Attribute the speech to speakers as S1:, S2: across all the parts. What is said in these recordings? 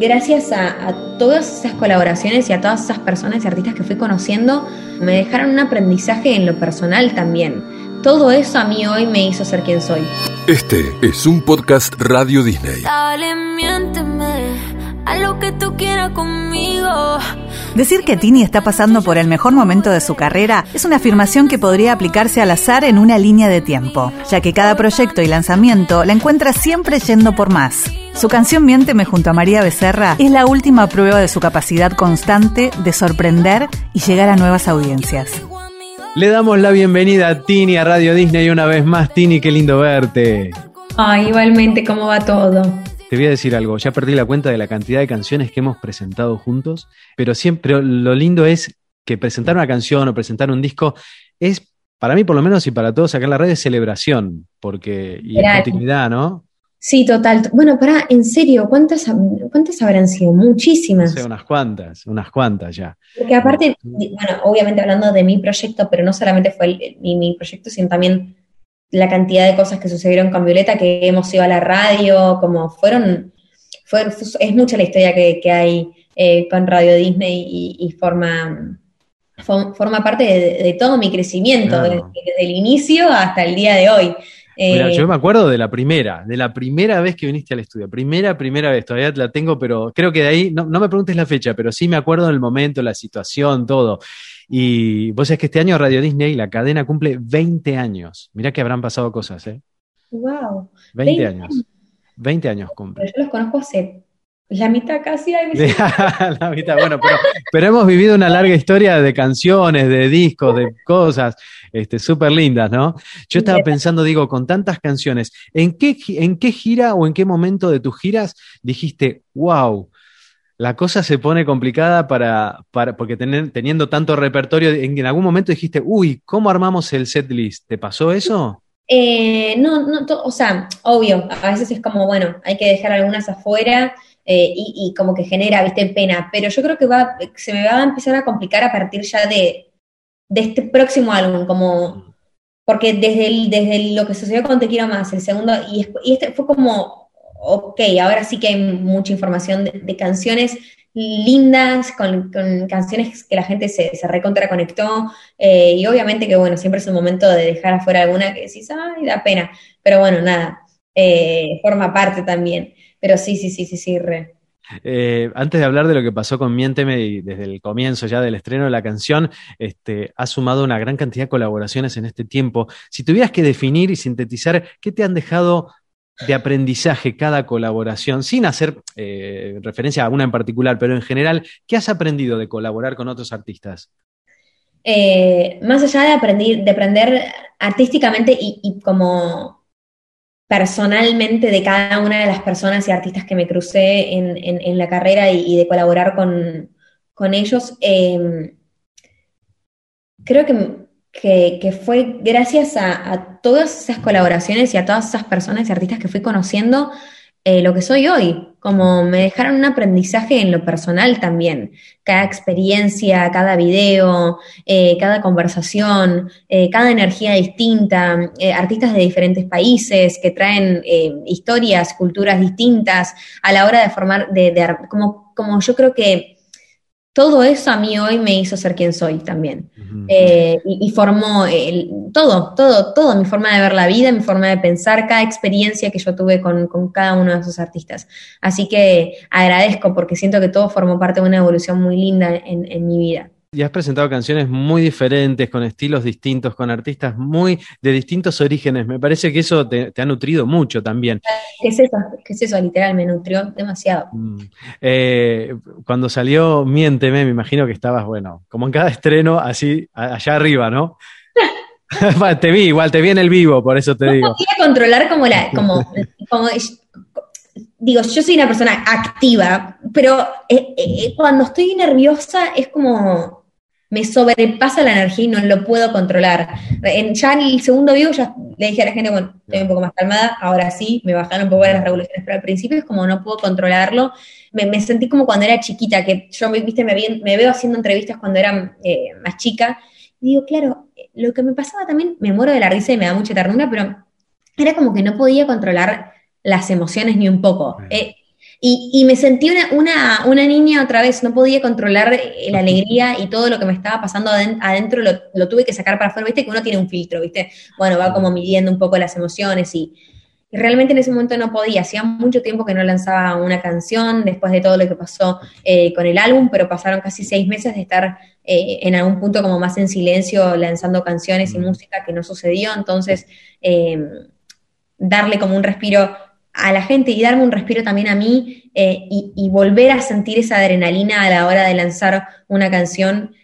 S1: Gracias a, todas esas colaboraciones y a todas esas personas y artistas que fui conociendo, me dejaron un aprendizaje en lo personal también. Todo eso a mí hoy me hizo ser quien soy.
S2: Este es un podcast Radio Disney.
S3: Dale, miénteme a lo que tú quieras conmigo.
S4: Decir que Tini está pasando por el mejor momento de su carrera es una afirmación que podría aplicarse al azar en una línea de tiempo, ya que cada proyecto y lanzamiento la encuentra siempre yendo por más. Su canción Miénteme junto a María Becerra es la última prueba de su capacidad constante de sorprender y llegar a nuevas audiencias.
S5: Le damos la bienvenida a Tini a Radio Disney una vez más. Tini, qué lindo verte.
S1: Ay, igualmente, ¿cómo va todo?
S5: Te voy a decir algo, ya perdí la cuenta de la cantidad de canciones que hemos presentado juntos, pero siempre lo lindo es que presentar una canción o presentar un disco es, para mí por lo menos y para todos acá en la red, es celebración, porque, y es continuidad, ¿no?
S1: Sí, total. Bueno, para, en serio, ¿cuántas, ¿cuántas habrán sido? Muchísimas.
S5: No unas cuantas, unas cuantas ya.
S1: Porque aparte, bueno, obviamente hablando de mi proyecto, pero no solamente fue mi proyecto, sino también la cantidad de cosas que sucedieron con Violeta, que hemos ido a la radio, como fueron, es mucha la historia que, hay eh, con Radio Disney y, forma, forma parte de, todo mi crecimiento, desde, el inicio hasta el día de hoy.
S5: Mira, yo eh, me acuerdo de la primera, de la primera vez que viniste al estudio. Primera, primera vez, todavía la tengo, pero creo que de ahí, no, no me preguntes la fecha, pero sí me acuerdo del momento, la situación, todo. Y vos sabés que este año Radio Disney, la cadena, cumple 20 años. Mirá que habrán pasado cosas, ¿eh?
S1: ¡Wow!
S5: 20, años. 20 años cumple.
S1: Pero yo los conozco hace la mitad casi.
S5: la mitad, bueno, pero, hemos vivido una larga historia de canciones, de discos, de cosas este, súper lindas, ¿no? Yo estaba pensando, digo, con tantas canciones, ¿en qué, ¿en qué gira o en qué momento de tus giras dijiste, wow, la cosa se pone complicada para, para porque teniendo tanto repertorio, en, algún momento dijiste, uy, ¿cómo armamos el set list? ¿Te pasó eso?
S1: Eh, no, no, o sea, obvio, a veces es como, bueno, hay que dejar algunas afuera eh, y, como que genera, viste, pena, pero yo creo que va, se me va a empezar a complicar a partir ya de, de este próximo álbum, como, porque desde, desde lo que sucedió con Te Quiero Más, el segundo, y, este fue como ok, ahora sí que hay mucha información de, canciones lindas, con, canciones que la gente se, se recontra conectó, eh, y obviamente que bueno, siempre es un momento de dejar afuera alguna que decís, ay, da pena, pero bueno, nada, eh, forma parte también, pero sí, sí, sí, sí, sí, re.
S5: Eh, antes de hablar de lo que pasó con Miénteme y desde el comienzo ya del estreno de la canción, este, ha sumado una gran cantidad de colaboraciones en este tiempo. Si tuvieras que definir y sintetizar qué te han dejado de aprendizaje cada colaboración, sin hacer eh, referencia a una en particular, pero en general, ¿qué has aprendido de colaborar con otros artistas?
S1: Eh, más allá de aprender, de aprender artísticamente y, como personalmente de cada una de las personas y artistas que me crucé en, la carrera y, de colaborar con, ellos, eh, creo que que, fue gracias a, todas esas colaboraciones y a todas esas personas y artistas que fui conociendo eh, lo que soy hoy, como me dejaron un aprendizaje en lo personal también. Cada experiencia, cada video, eh, cada conversación, eh, cada energía distinta, artistas de diferentes países que traen historias, culturas distintas a la hora de formar, de, de como, como yo creo que todo eso a mí hoy me hizo ser quien soy también. Eh, y, formó todo, todo, todo, mi forma de ver la vida, mi forma de pensar, cada experiencia que yo tuve con, cada uno de esos artistas. Así que agradezco porque siento que todo formó parte de una evolución muy linda en mi vida.
S5: Y has presentado canciones muy diferentes, con estilos distintos, con artistas muy de distintos orígenes. Me parece que eso te, ha nutrido mucho también.
S1: ¿Qué es eso? ¿Qué es eso? Literal, me nutrió demasiado.
S5: Mm. Eh, cuando salió Miénteme, me imagino que estabas, bueno, como en cada estreno, así, allá arriba, ¿no? te vi, igual te vi en el vivo, por eso te digo.
S1: No quería controlar como la, como, como digo, yo soy una persona activa, pero eh, eh, cuando estoy nerviosa es como me sobrepasa la energía y no lo puedo controlar. En, ya en el segundo vivo ya le dije a la gente, bueno, estoy un poco más calmada, ahora sí, me bajaron un poco las revoluciones, pero al principio es como no puedo controlarlo. Me, sentí como cuando era chiquita, que yo, viste, me, me veo haciendo entrevistas cuando era eh, más chica, y digo, claro, lo que me pasaba también, me muero de la risa y me da mucha ternura, pero era como que no podía controlar las emociones ni un poco. Eh, Y, y me sentí una, una, una, niña otra vez, no podía controlar la alegría y todo lo que me estaba pasando adentro lo, lo, tuve que sacar para afuera, viste que uno tiene un filtro, viste, bueno, va como midiendo un poco las emociones y, y realmente en ese momento no podía, hacía mucho tiempo que no lanzaba una canción después de todo lo que pasó eh, con el álbum, pero pasaron casi seis meses de estar eh, en algún punto como más en silencio lanzando canciones y música que no sucedió, entonces eh, darle como un respiro a la gente y darme un respiro también a mí y, volver a sentir esa adrenalina a la hora de lanzar una canción,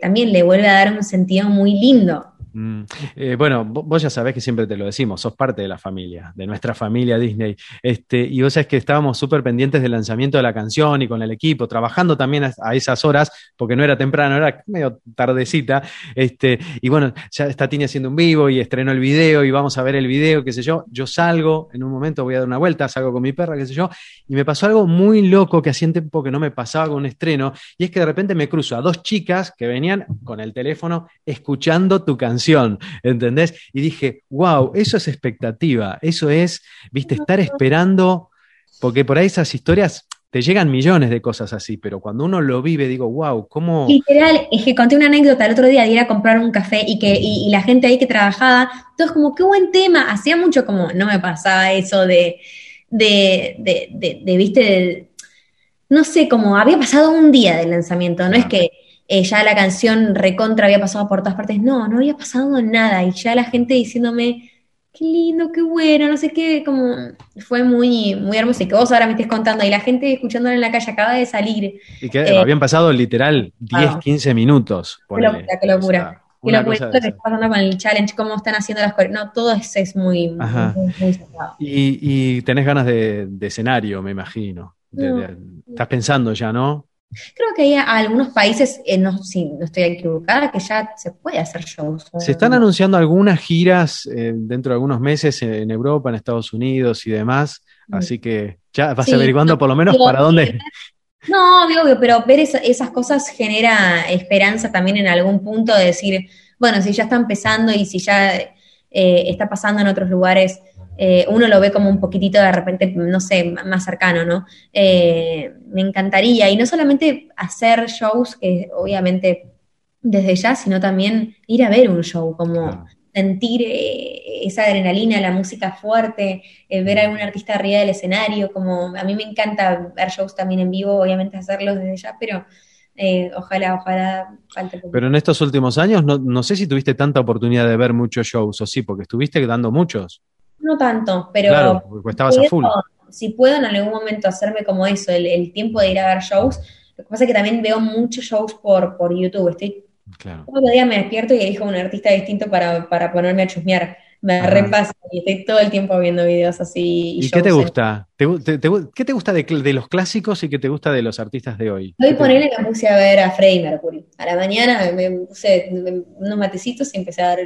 S1: también le vuelve a dar un sentido muy lindo.
S5: Mm. Eh, bueno, vos ya sabés que siempre te lo decimos, sos parte de la familia, de nuestra familia Disney. Este, y vos sabés que estábamos súper pendientes del lanzamiento de la canción y con el equipo, trabajando también a, esas horas, porque no era temprano, era medio tardecita. Este, y bueno, ya está Tini haciendo un vivo y estrenó el video y vamos a ver el video, qué sé yo. Yo salgo, en un momento voy a dar una vuelta, salgo con mi perra, qué sé yo, y me pasó algo muy loco que hacía tiempo que no me pasaba con un estreno, y es que de repente me cruzo a dos chicas que venían con el teléfono escuchando tu canción ¿entendés? Y dije, wow, eso es expectativa, eso es, viste, estar esperando, porque por ahí esas historias te llegan millones de cosas así, pero cuando uno lo vive, digo, wow, ¿cómo?
S1: Literal, es que conté una anécdota el otro día de ir a comprar un café y que y, la gente ahí que trabajaba, todos como, qué buen tema, hacía mucho como, no me pasaba eso de, de, de, de, viste, no sé, como había pasado un día del lanzamiento, no es que eh, ya la canción recontra había pasado por todas partes. No, no había pasado nada. Y ya la gente diciéndome, qué lindo, qué bueno, no sé qué, como fue muy, muy hermoso. Y que vos ahora me estés contando, y la gente escuchándolo en la calle acaba de salir.
S5: Y que eh, habían pasado literal 10, 15 minutos.
S1: Qué locura, qué locura. qué locura que está pasando con el challenge, cómo están haciendo las cosas. No, todo es, es muy, muy,
S5: y, y, tenés ganas de, escenario, me imagino. estás pensando ya, ¿no?
S1: Creo que hay algunos países, eh, no, si no estoy equivocada, que ya se puede hacer shows.
S5: Se están anunciando algunas giras eh, dentro de algunos meses en Europa, en Estados Unidos y demás, mm. así que ya vas averiguando por lo menos para dónde.
S1: No, obvio, pero ver esas cosas genera esperanza también en algún punto de decir, bueno, si ya está empezando y si ya eh, está pasando en otros lugares, eh, uno lo ve como un poquitito de repente, no sé, más cercano, ¿no? Eh, me encantaría, y no solamente hacer shows, que obviamente desde ya, sino también ir a ver un show, como sentir eh, esa adrenalina, la música fuerte, ver a algún artista arriba del escenario, como a mí me encanta ver shows también en vivo, obviamente hacerlos desde ya, pero... ojalá, ojalá falte.
S5: Pero en estos últimos años, no, no, sé si tuviste tanta oportunidad de ver muchos shows, o sí, porque estuviste dando muchos.
S1: No tanto, pero si puedo en algún momento hacerme como eso, el, tiempo de ir a ver shows. Lo que pasa es que también veo muchos shows por, por YouTube. Estoy claro. todo el día me despierto y elijo un artista distinto para, ponerme a chusmear. Me repasa y estoy todo el tiempo viendo videos así.
S5: ¿Y, qué te gusta? qué te gusta de, los clásicos y qué te gusta de los artistas de hoy?
S1: Hoy ponerle me puse a ver a Freddie Mercury. A la mañana me puse unos matecitos y empecé a dar,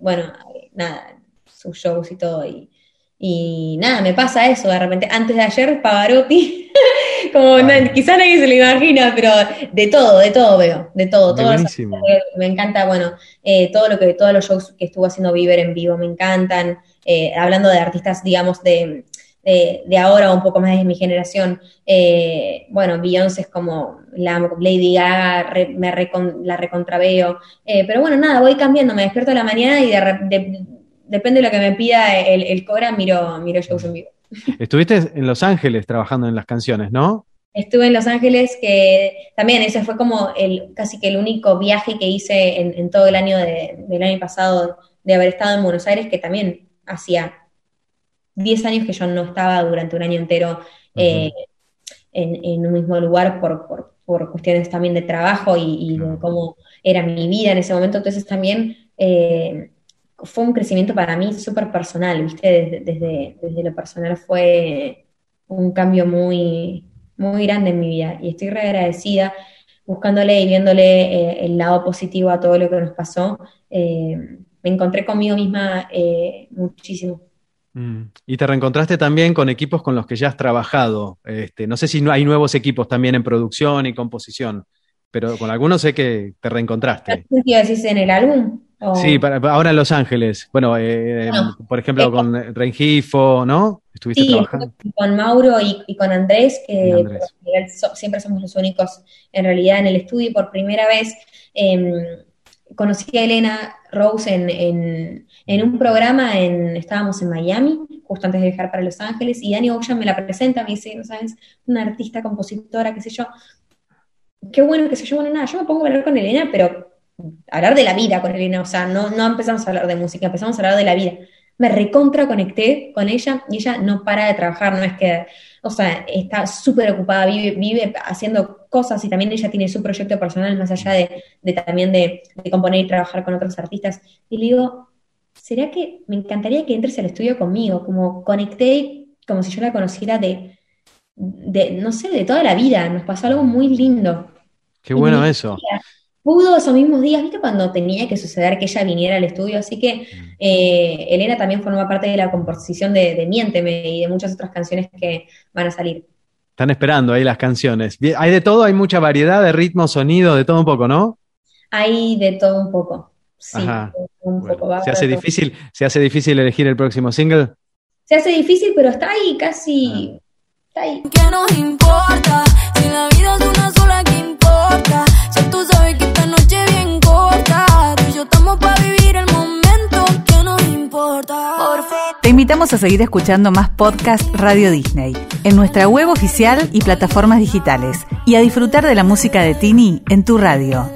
S1: bueno, nada, sus shows y todo. Y, y nada, me pasa eso de repente. Antes de ayer, Pavarotti, como quizá nadie se lo imagina, pero de todo, de todo veo, de todo. todo me encanta, bueno, eh, todo lo que, todos los shows que estuvo haciendo Viver en vivo me encantan. Eh, hablando de artistas, digamos, de, de, ahora un poco más de mi generación, eh, bueno, Beyoncé es como la Lady Gaga, me la recontraveo, eh, pero bueno, nada, voy cambiando, me despierto a la mañana y de, depende de lo que me pida el, el Cora, miro, miro shows en vivo.
S5: Estuviste en Los Ángeles trabajando en las canciones, ¿no?
S1: Estuve en Los Ángeles, que también ese fue como el casi que el único viaje que hice en, todo el año del año pasado de haber estado en Buenos Aires, que también hacía 10 años que yo no estaba durante un año entero eh, en, un mismo lugar por, cuestiones también de trabajo y, de cómo era mi vida en ese momento. Entonces también eh, fue un crecimiento para mí súper personal, ¿viste? Desde, desde, lo personal fue un cambio muy, muy grande en mi vida y estoy re agradecida buscándole y viéndole eh, el lado positivo a todo lo que nos pasó. Eh, me encontré conmigo misma eh, muchísimo.
S5: Mm. Y te reencontraste también con equipos con los que ya has trabajado. Este, no sé si hay nuevos equipos también en producción y composición, pero con algunos sé que te reencontraste.
S1: ¿Qué decís en el álbum? O-
S5: Sí, para, ahora en Los Ángeles. Bueno, eh,
S1: Bueno,
S5: por ejemplo,
S1: eh,
S5: con Rengifo, ¿no? Estuviste
S1: Sí,
S5: trabajando.
S1: con Mauro y, y con Andrés, que
S5: Andrés.
S1: so- siempre somos los únicos en realidad en el estudio. Por primera vez eh, conocí a Elena Rose en, en- en un programa, en, estábamos en Miami, justo antes de viajar para Los Ángeles, y Dani Ocean me la presenta, me dice, ¿no sabes? Una artista, compositora, qué sé yo. Qué bueno, qué sé yo. Bueno, nada, yo me pongo a hablar con Elena, pero hablar de la vida con Elena, o sea, no, no empezamos a hablar de música, empezamos a hablar de la vida. Me recontra conecté con ella y ella no para de trabajar, no es que, o sea, está súper ocupada, vive, vive haciendo cosas y también ella tiene su proyecto personal más allá de, de también de, de componer y trabajar con otros artistas. Y le digo, ¿será que me encantaría que entres al estudio conmigo? Como conecté como si yo la conociera de, de no sé, de toda la vida. Nos pasó algo muy lindo.
S5: Qué
S1: Y
S5: bueno eso.
S1: Pudo esos mismos días, ¿viste? Cuando tenía que suceder que ella viniera al estudio. Así que eh, Elena también forma parte de la composición de, de Miénteme y de muchas otras canciones que van a salir.
S5: Están esperando ahí las canciones. Hay de todo, hay mucha variedad de ritmo, sonido, de todo un poco, ¿no?
S1: Hay de todo un poco. Sí,
S5: Ajá.
S1: un
S5: Bueno,
S1: poco. va a
S5: se hace
S1: todo.
S5: difícil, se hace difícil elegir el próximo single.
S1: Se hace difícil, pero está ahí casi. Está ahí.
S3: ¿Qué nos importa?
S4: A seguir escuchando más podcast Radio Disney en nuestra web oficial y plataformas digitales y a disfrutar de la música de Tini en tu radio.